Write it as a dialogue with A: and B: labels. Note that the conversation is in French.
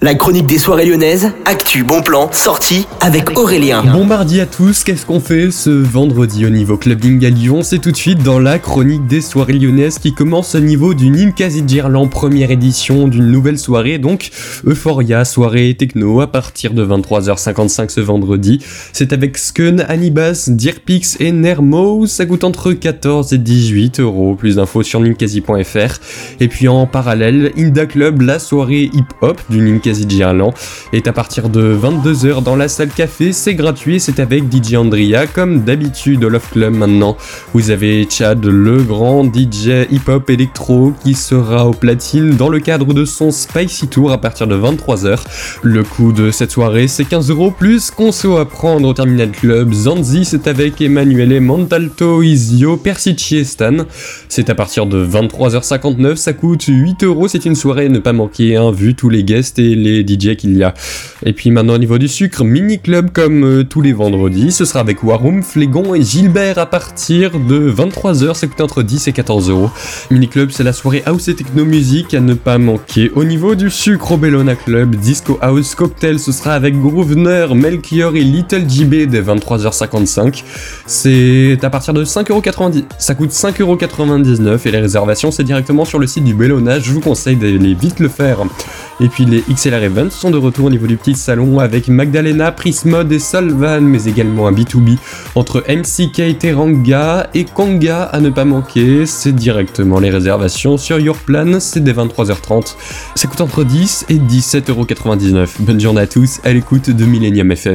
A: La chronique des soirées lyonnaises, actu, bon plan, sortie avec Aurélien.
B: Bon mardi à tous, qu'est-ce qu'on fait ce vendredi au niveau clubbing à Lyon? C'est tout de suite dans la chronique des soirées lyonnaises qui commence au niveau du Ninkasi Girland, première édition d'une nouvelle soirée, donc Euphoria, soirée techno à partir de 23h55 ce vendredi. C'est avec Skun, Anibas, Dirpix et Nermo, ça coûte entre 14 et 18 euros, plus d'infos sur ninkasi.fr. Et puis en parallèle, Inda Club, la soirée hip-hop du Ninkasi Girland est à partir de 22h dans la salle café, c'est gratuit, c'est avec DJ Andrea comme d'habitude au Love Club maintenant. Vous avez Chad, le grand DJ hip-hop électro qui sera au platine dans le cadre de son Spicy Tour à partir de 23h. Le coût de cette soirée c'est 15 euros plus conso à prendre au Terminal Club. Zanzi c'est avec Emanuele Montalto, Isio, Persici et Stan. C'est à partir de 23h59, ça coûte 8 euros, c'est une soirée ne pas manquer, hein, vu tous les guests et les DJ qu'il y a. Et puis maintenant au niveau du sucre, mini club comme euh, tous les vendredis, ce sera avec Warum, Flégon et Gilbert à partir de 23h, ça coûte entre 10 et 14 euros. Mini club c'est la soirée house et techno musique à ne pas manquer. Au niveau du sucre, au Bellona Club, Disco House Cocktail, ce sera avec Groovener, Melchior et Little JB dès 23h55. C'est à partir de 5,90€. Ça coûte 5,99€ et les réservations c'est directement sur le site du Bellona. Je vous conseille d'aller vite le faire. Et puis les XLR Events sont de retour au niveau du petit salon avec Magdalena, Prismod et Salvan, mais également un B2B entre MCK Teranga et Kanga à ne pas manquer. C'est directement les réservations sur Yourplan, c'est dès 23h30. Ça coûte entre 10 et 17,99€. Bonne journée à tous, à l'écoute de Millennium FM.